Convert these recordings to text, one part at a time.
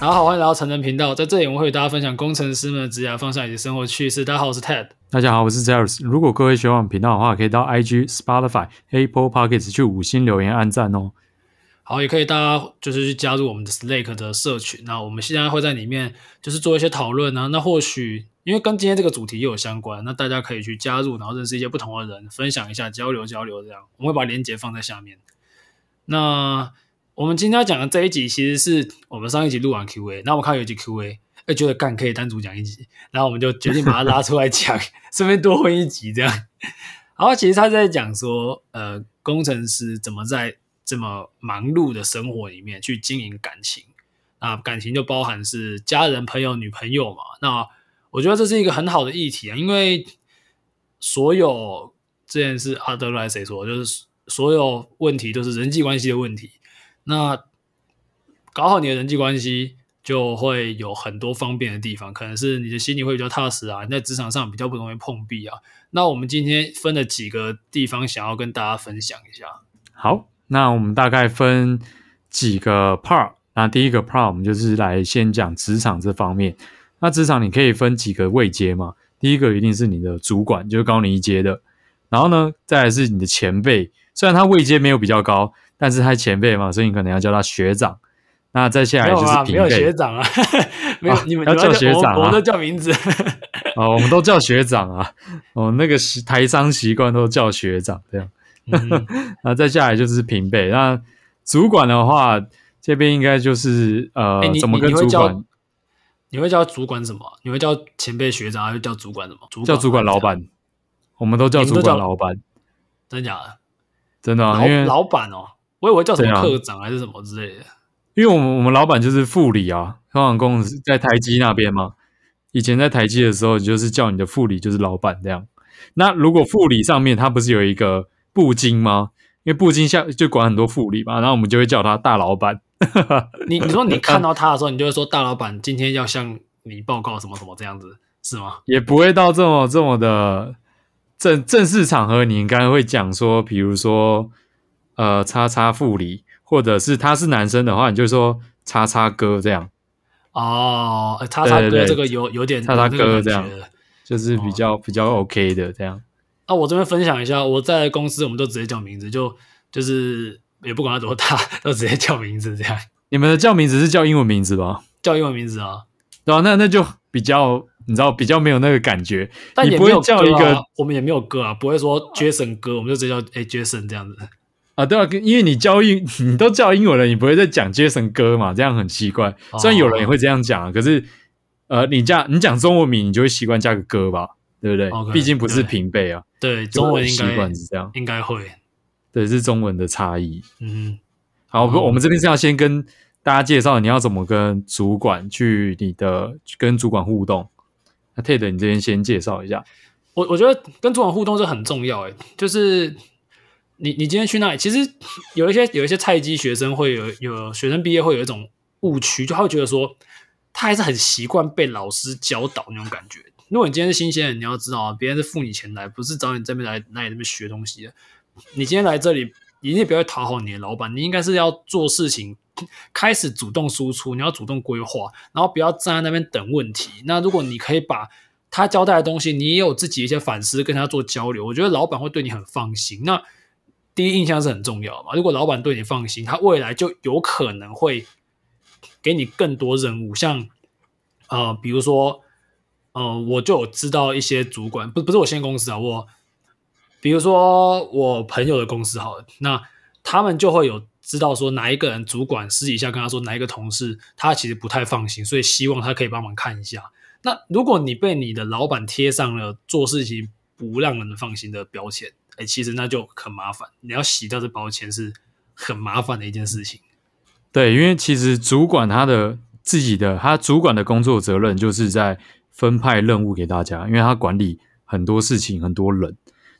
大家好，欢迎来到成人频道，在这里我们会与大家分享工程师们的职业方向以及生活趣事。大家好，我是 Ted。大家好，我是 Zeros。如果各位喜欢我们频道的话，可以到 IG、Spotify、Apple Podcasts 去五星留言、按赞哦。好，也可以大家就是去加入我们的 Slack 的社群。那我们现在会在里面就是做一些讨论啊。那或许因为跟今天这个主题又有相关，那大家可以去加入，然后认识一些不同的人，分享一下，交流交流这样。我们会把链接放在下面。那。我们今天要讲的这一集，其实是我们上一集录完 Q&A，那我看有一集 Q&A，哎，觉得干可以单独讲一集，然后我们就决定把它拉出来讲，顺便多混一集这样。然后其实他在讲说，呃，工程师怎么在这么忙碌的生活里面去经营感情，啊，感情就包含是家人、朋友、女朋友嘛。那我觉得这是一个很好的议题啊，因为所有这件事阿德莱谁说，就是所有问题都是人际关系的问题。那搞好你的人际关系，就会有很多方便的地方，可能是你的心里会比较踏实啊，你在职场上比较不容易碰壁啊。那我们今天分了几个地方，想要跟大家分享一下。好，那我们大概分几个 part。那第一个 part 我们就是来先讲职场这方面。那职场你可以分几个位阶嘛？第一个一定是你的主管，就是高你一阶的。然后呢，再来是你的前辈，虽然他位阶没有比较高。但是他前辈嘛，所以你可能要叫他学长。那再下来就是平辈，没有学长啊，没有、啊、你们要叫学长啊，我，我都叫名字。哦，我们都叫学长啊。哦，那个台商习惯都叫学长这样。嗯、那再下来就是平辈。那主管的话，这边应该就是呃，怎么跟主管你？你会叫主管什么？你会叫前辈学长，还是叫主管什么？主管叫主管老板。我们都叫主管老板。真的假的？真的啊，老因为老板哦。我以为叫什么科长还是什么之类的，因为我们我们老板就是副理啊，通常公司在台积那边嘛。以前在台积的时候，就是叫你的副理就是老板这样。那如果副理上面他不是有一个部经吗？因为部经下就管很多副理嘛，然后我们就会叫他大老板。你你说你看到他的时候，你就会说大老板今天要向你报告什么什么这样子是吗？也不会到这么这么的正正式场合，你应该会讲说，比如说。呃，叉叉副理，或者是他是男生的话，你就说叉叉哥这样。哦，叉叉哥这个有有点叉叉哥这样，就是比较、哦、比较 OK 的这样。那我这边分享一下，我在公司我们都直接叫名字，就就是也不管他多大，都直接叫名字这样。你们的叫名字是叫英文名字吧？叫英文名字啊，对啊，那那就比较你知道比较没有那个感觉，但也你不会叫一个，我们也没有哥啊，不会说 Jason 哥，我们就直接叫哎 Jason 这样子。啊，对啊，因为你教英，你都叫英文了，你不会再讲 Jason 哥嘛？这样很奇怪。虽然有人也会这样讲，可是，呃，你加你讲中文名，你就会习惯加个哥吧，对不对？Okay, 毕竟不是平辈啊。对，中文习惯是这样，应该会。对，是中文的差异。嗯，好，我我们这边是要先跟大家介绍你要怎么跟主管去你的跟主管互动。那 Ted，你这边先介绍一下。我我觉得跟主管互动是很重要，诶，就是。你你今天去那里，其实有一些有一些菜鸡学生会有有学生毕业会有一种误区，就他会觉得说他还是很习惯被老师教导那种感觉。如果你今天是新鲜人，你要知道啊，别人是付你钱来，不是找你这边来来你那边学东西的。你今天来这里，你也不要讨好你的老板，你应该是要做事情，开始主动输出，你要主动规划，然后不要站在那边等问题。那如果你可以把他交代的东西，你也有自己一些反思，跟他做交流，我觉得老板会对你很放心。那第一印象是很重要嘛。如果老板对你放心，他未来就有可能会给你更多任务。像呃，比如说呃，我就有知道一些主管，不不是我现在公司啊，我比如说我朋友的公司好了，那他们就会有知道说哪一个人主管私底下跟他说哪一个同事他其实不太放心，所以希望他可以帮忙看一下。那如果你被你的老板贴上了做事情不让人放心的标签。哎，其实那就很麻烦，你要洗掉这包钱是很麻烦的一件事情。对，因为其实主管他的自己的他主管的工作责任就是在分派任务给大家，因为他管理很多事情很多人，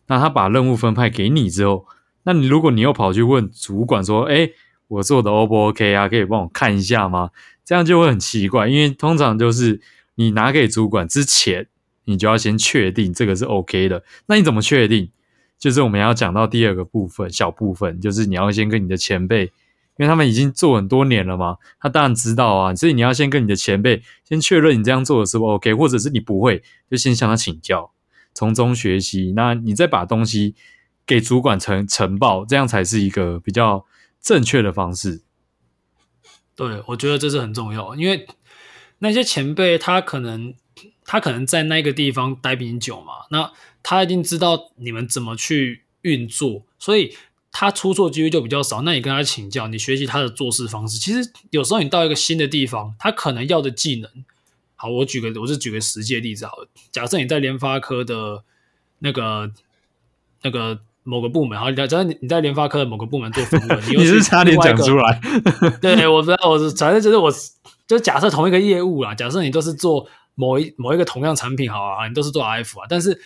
那他把任务分派给你之后，那你如果你又跑去问主管说：“哎，我做的 O 不 OK 啊？可以帮我看一下吗？”这样就会很奇怪，因为通常就是你拿给主管之前，你就要先确定这个是 OK 的。那你怎么确定？就是我们要讲到第二个部分，小部分就是你要先跟你的前辈因为他们已经做很多年了嘛，他当然知道啊。所以你要先跟你的前辈先确认你这样做的是不 OK，或者是你不会，就先向他请教，从中学习。那你再把东西给主管呈呈报，这样才是一个比较正确的方式。对，我觉得这是很重要，因为那些前辈他可能他可能在那个地方待比你久嘛，那他一定知道你们怎么去运作，所以他出错几率就比较少。那你跟他请教，你学习他的做事方式。其实有时候你到一个新的地方，他可能要的技能，好，我举个我是举个实际的例子好了，假设你在联发科的那个那个。某个部门，好，假设你你在联发科的某个部门做服务，你，你是差点讲出来。对，我知道，我是反正就是我，就假设同一个业务啦，假设你都是做某一某一个同样产品，好啊，你都是做 RF 啊，但是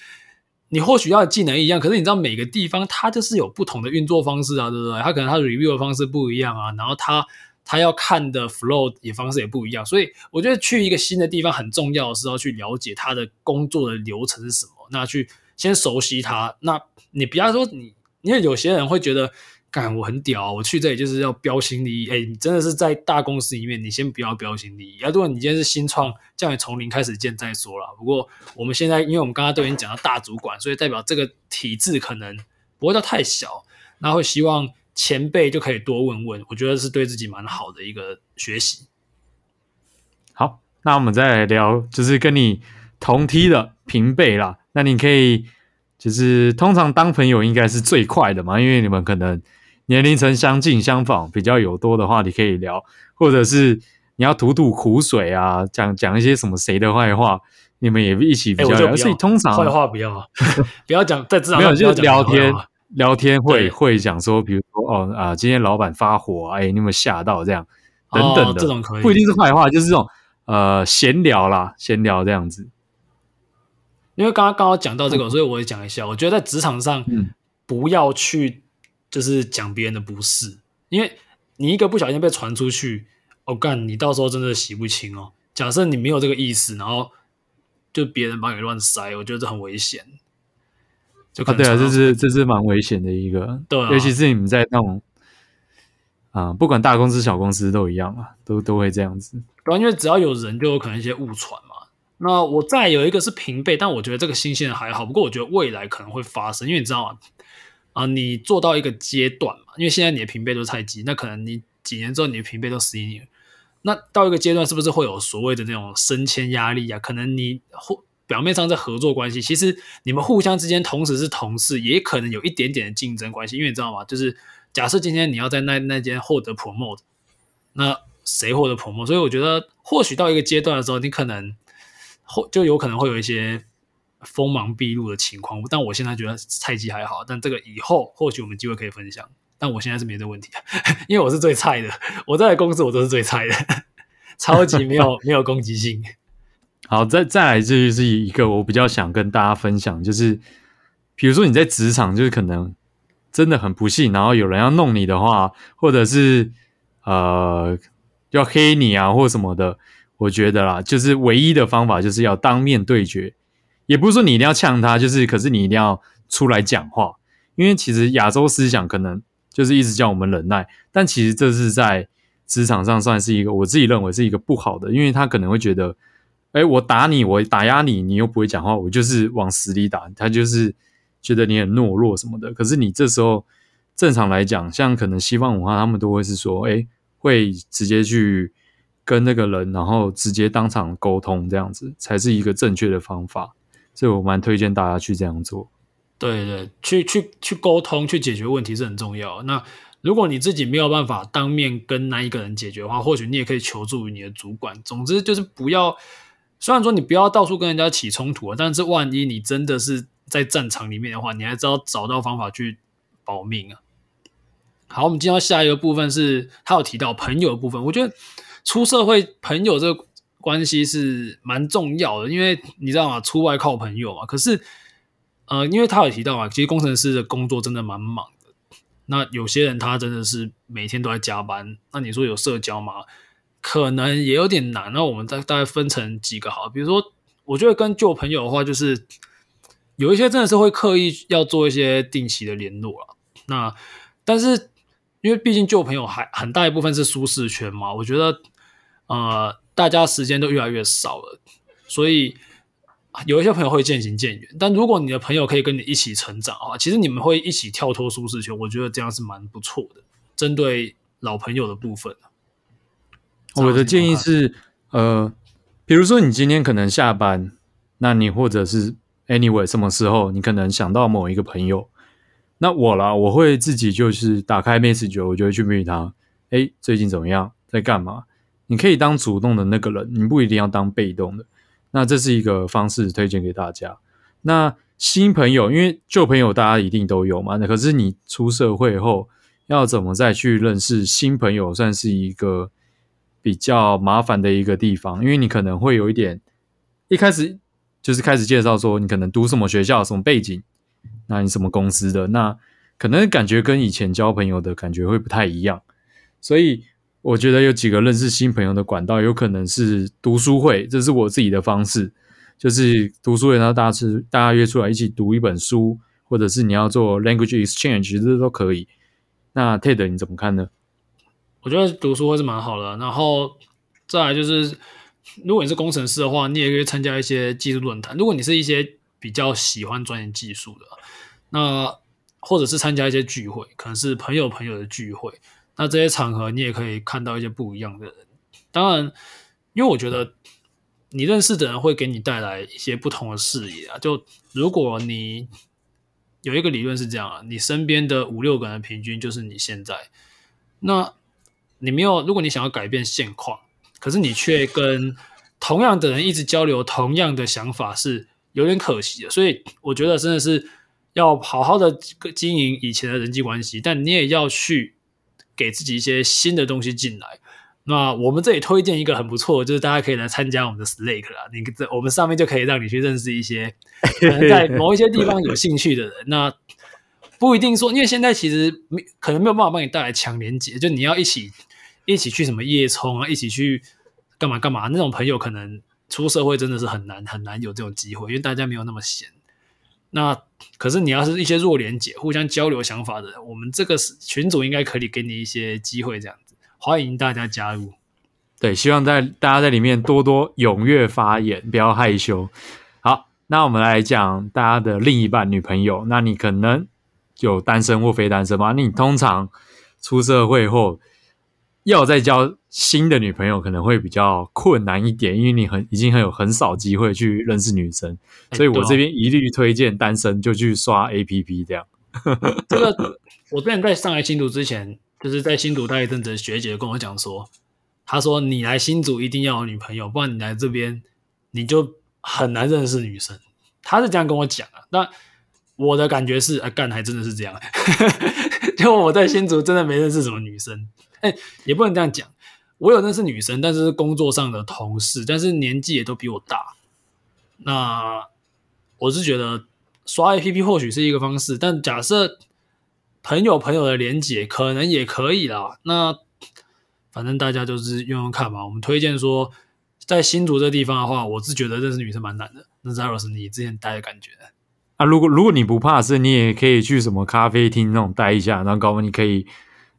你或许要的技能一样，可是你知道每个地方它就是有不同的运作方式啊，对不对？它可能它的 review 的方式不一样啊，然后它它要看的 flow 也方式也不一样，所以我觉得去一个新的地方很重要的是要去了解它的工作的流程是什么，那去。先熟悉它，那你不要说你，因为有些人会觉得，干我很屌，我去这里就是要标新立异。哎，你真的是在大公司里面，你先不要标新立异。如果你今天是新创，叫你从零开始建再说了。不过我们现在，因为我们刚刚都已经讲到大主管，所以代表这个体制可能不会到太小，那会希望前辈就可以多问问，我觉得是对自己蛮好的一个学习。好，那我们再来聊，就是跟你同梯的平辈啦。那你可以，就是通常当朋友应该是最快的嘛，因为你们可能年龄层相近相仿，比较有多的话你可以聊，或者是你要吐吐苦水啊，讲讲一些什么谁的坏话，你们也一起比较聊。欸、所以通常坏话不要，不要讲，在职场没有就聊天聊天会会讲说，比如说哦啊，今天老板发火，哎，你有没有吓到这样等等的，哦、这种可以不一定是坏话，就是这种呃闲聊啦，闲聊这样子。因为刚刚刚好讲到这个，所以我也讲一下。我觉得在职场上，不要去就是讲别人的不是，因为你一个不小心被传出去，哦、干，你到时候真的洗不清哦。假设你没有这个意思，然后就别人把你乱塞，我觉得这很危险。就啊，对啊，这是这是蛮危险的一个，对、啊，尤其是你们在那种啊，不管大公司小公司都一样啊，都都会这样子。对、啊，因为只要有人，就有可能一些误传嘛。那我再有一个是平辈，但我觉得这个新鲜人还好。不过我觉得未来可能会发生，因为你知道吗？啊，你做到一个阶段嘛，因为现在你的平辈都是菜鸡，那可能你几年之后你的平辈都十一年，那到一个阶段是不是会有所谓的那种升迁压力啊？可能你或表面上在合作关系，其实你们互相之间同时是同事，也可能有一点点的竞争关系。因为你知道吗？就是假设今天你要在那那间获得 promote，那谁获得 promote？所以我觉得或许到一个阶段的时候，你可能。就有可能会有一些锋芒毕露的情况，但我现在觉得菜鸡还好，但这个以后或许我们机会可以分享。但我现在是没这问题，因为我是最菜的，我在公司我都是最菜的，超级没有没有攻击性。好，再再来，这就是一个我比较想跟大家分享，就是比如说你在职场，就是可能真的很不幸，然后有人要弄你的话，或者是呃要黑你啊，或什么的。我觉得啦，就是唯一的方法就是要当面对决，也不是说你一定要呛他，就是可是你一定要出来讲话，因为其实亚洲思想可能就是一直叫我们忍耐，但其实这是在职场上算是一个我自己认为是一个不好的，因为他可能会觉得，哎，我打你，我打压你，你又不会讲话，我就是往死里打，他就是觉得你很懦弱什么的。可是你这时候正常来讲，像可能西方文化，他们都会是说，哎，会直接去。跟那个人，然后直接当场沟通，这样子才是一个正确的方法，所以我蛮推荐大家去这样做。对对，去去去沟通，去解决问题是很重要。那如果你自己没有办法当面跟那一个人解决的话，或许你也可以求助于你的主管。总之就是不要，虽然说你不要到处跟人家起冲突，但是万一你真的是在战场里面的话，你还知道找到方法去保命啊。好，我们进到下一个部分是，他有提到朋友的部分，我觉得。出社会，朋友这个关系是蛮重要的，因为你知道吗？出外靠朋友嘛。可是，呃，因为他有提到嘛，其实工程师的工作真的蛮忙的。那有些人他真的是每天都在加班。那你说有社交吗？可能也有点难。那我们大大概分成几个好，比如说，我觉得跟旧朋友的话，就是有一些真的是会刻意要做一些定期的联络了。那但是。因为毕竟旧朋友还很大一部分是舒适圈嘛，我觉得呃大家时间都越来越少了，所以有一些朋友会渐行渐远。但如果你的朋友可以跟你一起成长啊，其实你们会一起跳脱舒适圈，我觉得这样是蛮不错的。针对老朋友的部分，我的建议是，呃，比如说你今天可能下班，那你或者是 anyway 什么时候，你可能想到某一个朋友。那我啦，我会自己就是打开 message，我就会去问他。哎，最近怎么样？在干嘛？你可以当主动的那个人，你不一定要当被动的。那这是一个方式，推荐给大家。那新朋友，因为旧朋友大家一定都有嘛。那可是你出社会后，要怎么再去认识新朋友，算是一个比较麻烦的一个地方。因为你可能会有一点，一开始就是开始介绍说你可能读什么学校、什么背景。那你什么公司的？那可能感觉跟以前交朋友的感觉会不太一样，所以我觉得有几个认识新朋友的管道，有可能是读书会，这是我自己的方式，就是读书会，然后大家是大家约出来一起读一本书，或者是你要做 language exchange，这都可以。那 Ted 你怎么看呢？我觉得读书会是蛮好的，然后再来就是，如果你是工程师的话，你也可以参加一些技术论坛。如果你是一些比较喜欢钻研技术的，那或者是参加一些聚会，可能是朋友朋友的聚会，那这些场合你也可以看到一些不一样的人。当然，因为我觉得你认识的人会给你带来一些不同的视野啊。就如果你有一个理论是这样啊，你身边的五六个人平均就是你现在。那你没有，如果你想要改变现况，可是你却跟同样的人一直交流同样的想法是。有点可惜的，所以我觉得真的是要好好的经营以前的人际关系，但你也要去给自己一些新的东西进来。那我们这里推荐一个很不错，就是大家可以来参加我们的 Slack 啦。你这我们上面就可以让你去认识一些 可能在某一些地方有兴趣的人。那不一定说，因为现在其实没可能没有办法帮你带来强连接，就你要一起一起去什么夜冲啊，一起去干嘛干嘛那种朋友可能。出社会真的是很难很难有这种机会，因为大家没有那么闲。那可是你要是一些弱连结、互相交流想法的，我们这个群组应该可以给你一些机会，这样子欢迎大家加入。对，希望在大家在里面多多踊跃发言，不要害羞。好，那我们来讲大家的另一半女朋友。那你可能有单身或非单身吗？你通常出社会后。要再交新的女朋友可能会比较困难一点，因为你很已经很有很少机会去认识女生，所以我这边一律推荐单身就去刷 APP 这样。这个我之前在上来新竹之前，就是在新竹待一阵子学姐跟我讲说，她说你来新竹一定要有女朋友，不然你来这边你就很难认识女生。她是这样跟我讲啊，那我的感觉是，哎，干还真的是这样，就我在新竹真的没认识什么女生。哎、也不能这样讲。我有认识女生，但是工作上的同事，但是年纪也都比我大。那我是觉得刷 APP 或许是一个方式，但假设朋友朋友的连接可能也可以啦。那反正大家就是用用看吧。我们推荐说，在新竹这地方的话，我是觉得认识女生蛮难的。那 Zeros，你之前待的感觉啊？如果如果你不怕事，你也可以去什么咖啡厅那种待一下，然后搞不你可以，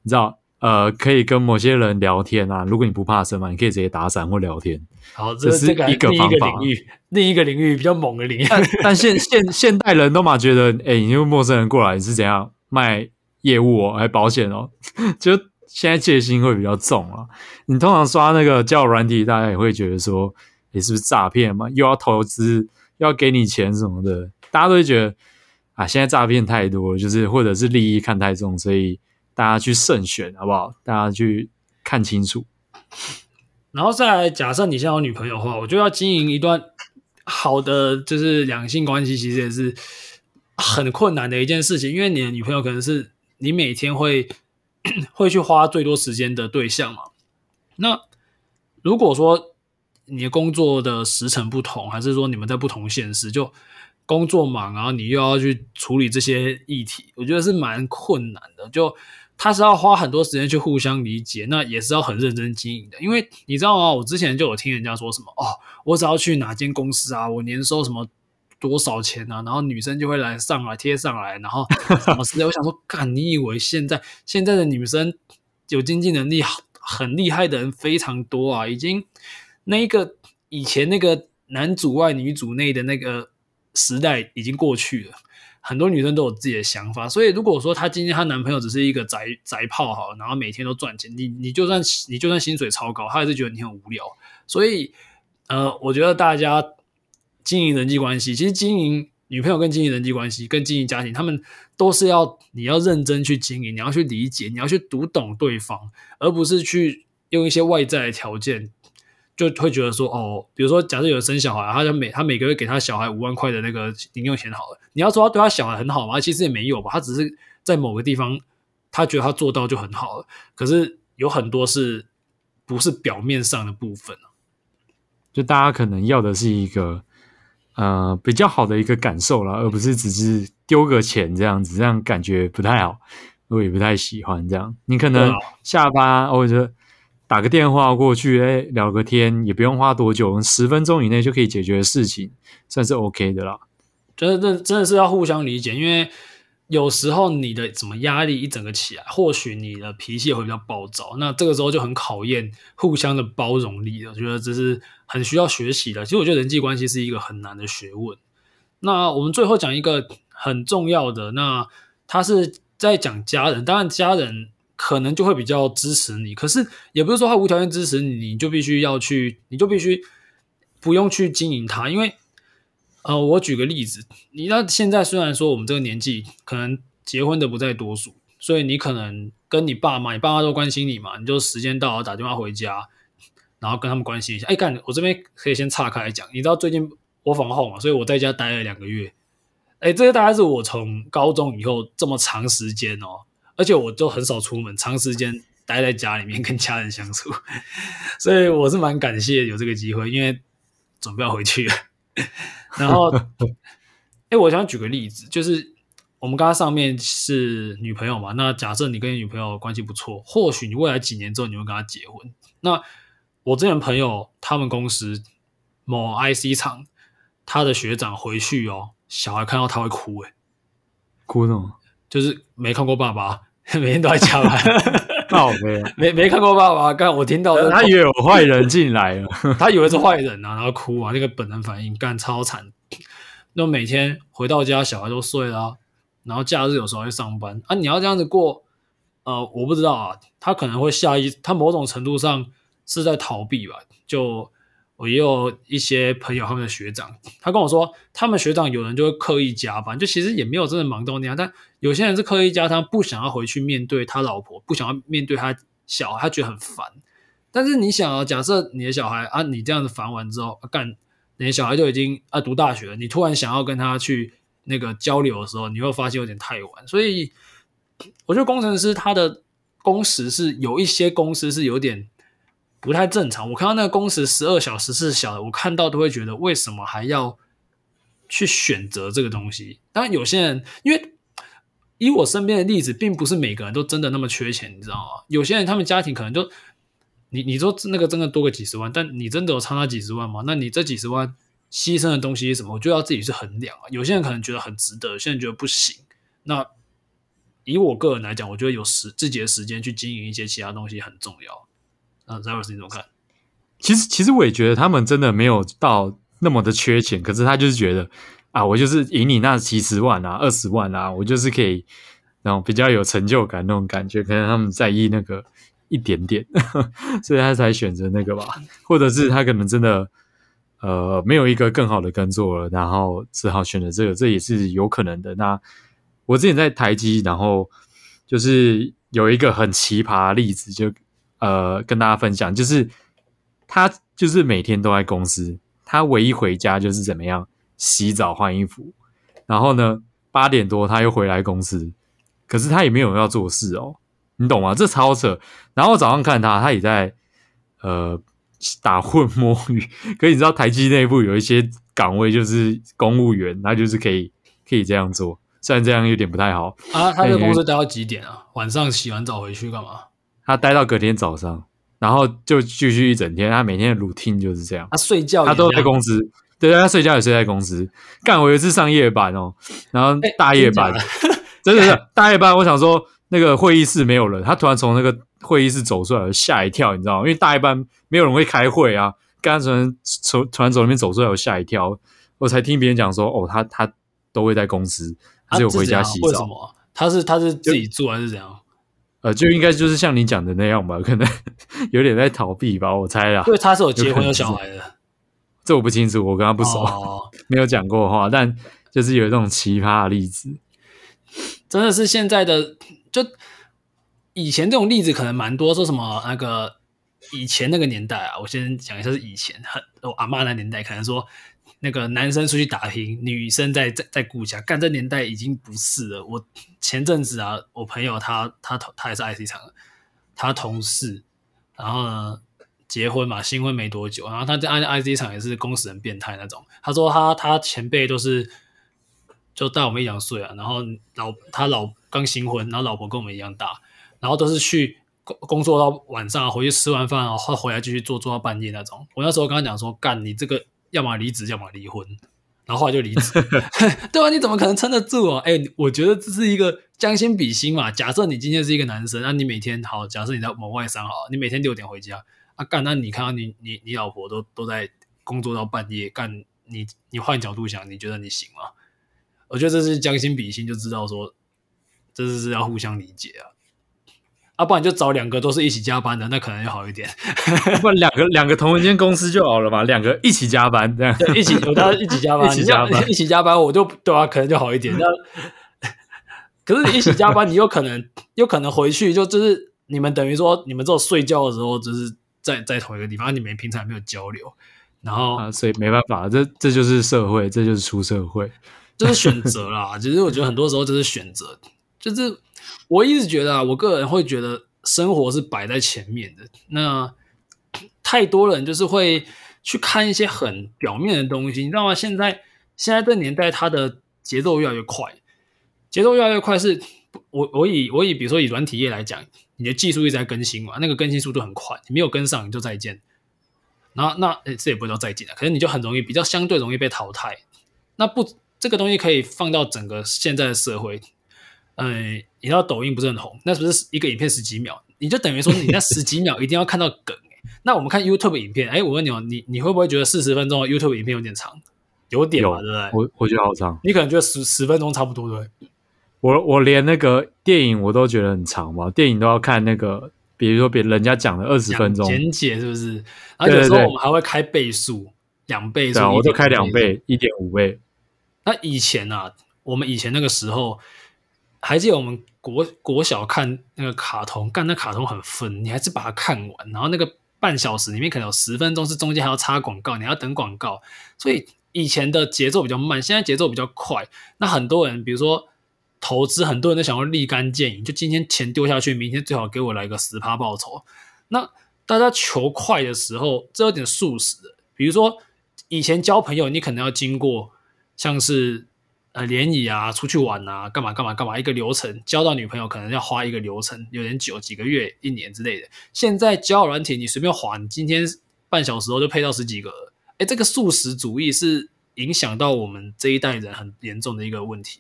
你知道。呃，可以跟某些人聊天啊。如果你不怕生嘛，你可以直接打伞或聊天。好，这是一个方法。领域，另一个领域比较猛的领域。但，但现现现代人都嘛觉得，哎、欸，你又陌生人过来，你是怎样卖业务哦，还保险哦？就现在戒心会比较重啊。你通常刷那个交友软体，大家也会觉得说，你、欸、是不是诈骗嘛？又要投资，又要给你钱什么的，大家都会觉得啊，现在诈骗太多了，就是或者是利益看太重，所以。大家去慎选，好不好？大家去看清楚。然后再来，假设你现在有女朋友的话，我觉得要经营一段好的就是两性关系，其实也是很困难的一件事情。因为你的女朋友可能是你每天会 会去花最多时间的对象嘛。那如果说你的工作的时程不同，还是说你们在不同县市，就工作忙，然后你又要去处理这些议题，我觉得是蛮困难的。就他是要花很多时间去互相理解，那也是要很认真经营的。因为你知道吗？我之前就有听人家说什么哦，我只要去哪间公司啊，我年收什么多少钱啊？然后女生就会来上来贴上来，然后什么之类。我想说，干，你以为现在现在的女生有经济能力很厉害的人非常多啊？已经那一个以前那个男主外女主内的那个时代已经过去了。很多女生都有自己的想法，所以如果说她今天她男朋友只是一个宅宅炮好，然后每天都赚钱，你你就算你就算薪水超高，她还是觉得你很无聊。所以，呃，我觉得大家经营人际关系，其实经营女朋友跟经营人际关系，跟经营家庭，他们都是要你要认真去经营，你要去理解，你要去读懂对方，而不是去用一些外在的条件。就会觉得说哦，比如说，假设有人生小孩，他就每他每个月给他小孩五万块的那个零用钱好了。你要说他对他小孩很好吗？其实也没有吧，他只是在某个地方，他觉得他做到就很好了。可是有很多是不是表面上的部分啊？就大家可能要的是一个呃比较好的一个感受啦，而不是只是丢个钱这样子，这样感觉不太好，我也不太喜欢这样。你可能下班或者。打个电话过去，哎，聊个天也不用花多久，十分钟以内就可以解决的事情，算是 OK 的啦。真的，真的是要互相理解，因为有时候你的什么压力一整个起来，或许你的脾气也会比较暴躁，那这个时候就很考验互相的包容力了。我觉得这是很需要学习的。其实我觉得人际关系是一个很难的学问。那我们最后讲一个很重要的，那他是在讲家人，当然家人。可能就会比较支持你，可是也不是说他无条件支持你，你就必须要去，你就必须不用去经营他。因为，呃，我举个例子，你知道现在虽然说我们这个年纪可能结婚的不在多数，所以你可能跟你爸妈，你爸妈都关心你嘛，你就时间到打电话回家，然后跟他们关心一下。哎，干，我这边可以先岔开来讲，你知道最近我访后嘛，所以我在家待了两个月。哎，这个大概是我从高中以后这么长时间哦。而且我就很少出门，长时间待在家里面 跟家人相处，所以我是蛮感谢有这个机会，因为准备要回去了。然后，哎，我想举个例子，就是我们刚刚上面是女朋友嘛，那假设你跟女朋友关系不错，或许你未来几年之后你会跟她结婚。那我之前朋友他们公司某 IC 厂，他的学长回去哦，小孩看到他会哭，哎哭什么？就是没看过爸爸，每天都在加班。那我 没有，没没看过爸爸。干我听到，他以为有坏人进来了，他以为是坏人啊，然后哭啊，那个本能反应干超惨。那每天回到家，小孩都睡了啊，然后假日有时候会上班啊。你要这样子过，呃，我不知道啊，他可能会下意，他某种程度上是在逃避吧，就。我也有一些朋友，他们的学长，他跟我说，他们学长有人就会刻意加班，就其实也没有真的忙到那样，但有些人是刻意加班，不想要回去面对他老婆，不想要面对他小孩，他觉得很烦。但是你想啊，假设你的小孩啊，你这样子烦完之后，干、你的小孩就已经啊读大学了，你突然想要跟他去那个交流的时候，你会发现有点太晚。所以我觉得工程师他的工时是有一些公司是有点。不太正常。我看到那个工时十二小时是小的，我看到都会觉得为什么还要去选择这个东西？当然，有些人因为以我身边的例子，并不是每个人都真的那么缺钱，你知道吗？有些人他们家庭可能就你你说那个真的多个几十万，但你真的有差那几十万吗？那你这几十万牺牲的东西是什么？我就要自己去衡量啊。有些人可能觉得很值得，有些人觉得不行。那以我个人来讲，我觉得有时自己的时间去经营一些其他东西很重要。啊，詹老师你怎么看？其实，其实我也觉得他们真的没有到那么的缺钱，可是他就是觉得啊，我就是赢你那几十万啊、二十万啊，我就是可以然后比较有成就感那种感觉。可能他们在意那个一点点，所以他才选择那个吧。或者是他可能真的呃没有一个更好的工作了，然后只好选择这个，这也是有可能的。那我之前在台积，然后就是有一个很奇葩例子，就。呃，跟大家分享，就是他就是每天都在公司，他唯一回家就是怎么样洗澡换衣服，然后呢八点多他又回来公司，可是他也没有要做事哦，你懂吗？这超扯。然后早上看他，他也在呃打混摸鱼。可是你知道台积内部有一些岗位就是公务员，他就是可以可以这样做，虽然这样有点不太好啊。他这个公司待到几点啊？晚上洗完澡回去干嘛？他待到隔天早上，然后就继续一整天。他每天的 routine 就是这样。他睡觉，他都在公司。对，他睡觉也睡在公司。干，我有一次上夜班哦，然后大夜班，欸、真的是大夜班。我想说，那个会议室没有人，他突然从那个会议室走出来，吓一跳，你知道吗？因为大夜班没有人会开会啊。刚突然从突然从里面走出来，我吓一跳。我才听别人讲说，哦，他他都会在公司，他只有回家洗澡。为什么？他是他是自己住还是怎样？呃，就应该就是像你讲的那样吧，可能 有点在逃避吧，我猜啦。因为他是有结婚有小孩的。这我不清楚，我跟他不熟，哦、没有讲过话。但就是有这种奇葩的例子，真的是现在的，就以前这种例子可能蛮多。说什么那个以前那个年代啊，我先讲一下是以前很我阿妈那年代，可能说那个男生出去打拼，女生在在在顾家。干这年代已经不是了。我前阵子啊，我朋友他他他，也是 IC 厂的，他同事，然后呢。结婚嘛，新婚没多久，然后他在 IC 厂也是公司很变态那种。他说他他前辈都是就大我们一两岁啊，然后老他老刚新婚，然后老婆跟我们一样大，然后都是去工工作到晚上回去吃完饭，然后回来继续做做到半夜那种。我那时候跟他讲说，干你这个要么离职，要么离婚，然后后来就离职。对啊，你怎么可能撑得住啊？哎，我觉得这是一个将心比心嘛。假设你今天是一个男生，那你每天好，假设你在某外商好，你每天六点回家。啊干！那你看到你你你老婆都都在工作到半夜干，你你换角度想，你觉得你行吗？我觉得这是将心比心，就知道说这是是要互相理解啊。啊，不然就找两个都是一起加班的，那可能就好一点。不然两个两个同一间公司就好了嘛，两个一起加班这样，对，一起有他一起加班，一起加班，一起加班，我就对啊，可能就好一点。那可是你一起加班，你有可能有可能回去就就是你们等于说你们只有睡觉的时候就是。在在同一个地方，你们平常没有交流，然后啊，所以没办法，这这就是社会，这就是出社会，就是选择啦。其实我觉得很多时候就是选择，就是我一直觉得啊，我个人会觉得生活是摆在前面的。那太多人就是会去看一些很表面的东西，你知道吗？现在现在这年代，它的节奏越来越快，节奏越来越快是，我我以我以比如说以软体业来讲。你的技术一直在更新嘛，那个更新速度很快，你没有跟上你就再见。那那诶这也不叫再见了，可是你就很容易比较相对容易被淘汰。那不这个东西可以放到整个现在的社会，嗯，你知道抖音不是很红，那是不是一个影片十几秒？你就等于说你那十几秒一定要看到梗。那我们看 YouTube 影片，诶我问你哦，你你会不会觉得四十分钟的 YouTube 影片有点长？有点嘛，对不对？我我觉得好长。你可能觉得十十分钟差不多，对？我我连那个电影我都觉得很长嘛，电影都要看那个，比如说别人家讲了二十分钟，简解是不是？然后有时候我们还会开倍数，两倍数，对啊，我都开两倍，一点五倍。那以前啊，我们以前那个时候，还记得我们国国小看那个卡通，干那卡通很分，你还是把它看完，然后那个半小时里面可能有十分钟是中间还要插广告，你要等广告，所以以前的节奏比较慢，现在节奏比较快。那很多人，比如说。投资很多人都想要立竿见影，就今天钱丢下去，明天最好给我来个十趴报酬。那大家求快的时候，这有点速食。比如说以前交朋友，你可能要经过像是呃联谊啊、出去玩啊、干嘛干嘛干嘛一个流程，交到女朋友可能要花一个流程，有点久，几个月、一年之类的。现在交友软体，你随便滑，你今天半小时后就配到十几个。哎，这个素食主义是影响到我们这一代人很严重的一个问题。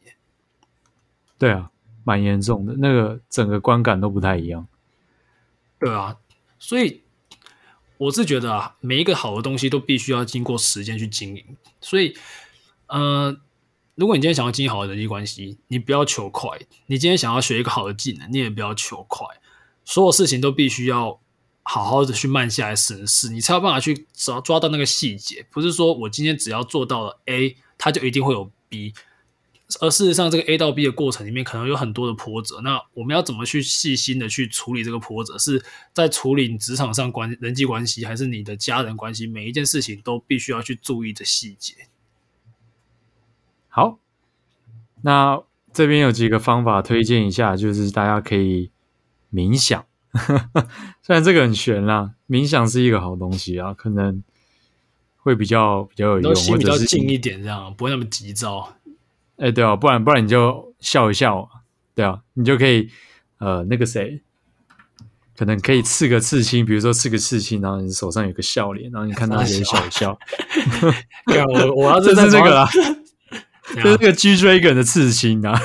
对啊，蛮严重的，那个整个观感都不太一样。对啊，所以我是觉得啊，每一个好的东西都必须要经过时间去经营。所以，呃，如果你今天想要经营好的人际关系，你不要求快；你今天想要学一个好的技能，你也不要求快。所有事情都必须要好好的去慢下来审视，你才有办法去抓抓到那个细节。不是说我今天只要做到了 A，它就一定会有 B。而事实上，这个 A 到 B 的过程里面，可能有很多的波折。那我们要怎么去细心的去处理这个波折？是在处理你职场上关人际关系，还是你的家人关系？每一件事情都必须要去注意的细节。好，那这边有几个方法推荐一下，就是大家可以冥想。虽然这个很玄啦，冥想是一个好东西啊，可能会比较比较有用，心比较静一点，这样不会那么急躁。哎，对啊，不然不然你就笑一笑，对啊，你就可以呃，那个谁，可能可以刺个刺青，比如说刺个刺青，然后你手上有个笑脸，然后你看到有点小笑。我我要 这是这个啦，这是个 G Dragon 的刺青啊！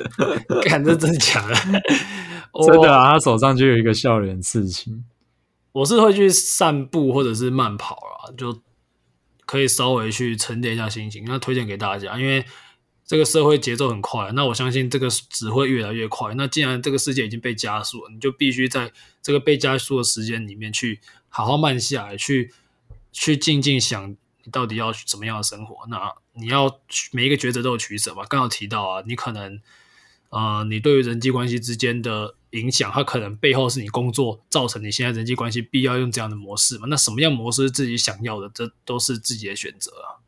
看这真的假的？真的啊，他手上就有一个笑脸刺青。我是会去散步或者是慢跑啦，就可以稍微去沉淀一下心情。那推荐给大家，因为。这个社会节奏很快，那我相信这个只会越来越快。那既然这个世界已经被加速了，你就必须在这个被加速的时间里面去好好慢下来，去去静静想你到底要怎么样的生活。那你要每一个抉择都有取舍嘛？刚好提到啊，你可能呃，你对于人际关系之间的影响，它可能背后是你工作造成你现在人际关系必要用这样的模式嘛？那什么样模式是自己想要的？这都是自己的选择啊。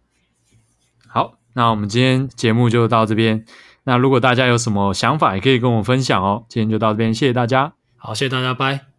好。那我们今天节目就到这边。那如果大家有什么想法，也可以跟我分享哦。今天就到这边，谢谢大家。好，谢谢大家，拜。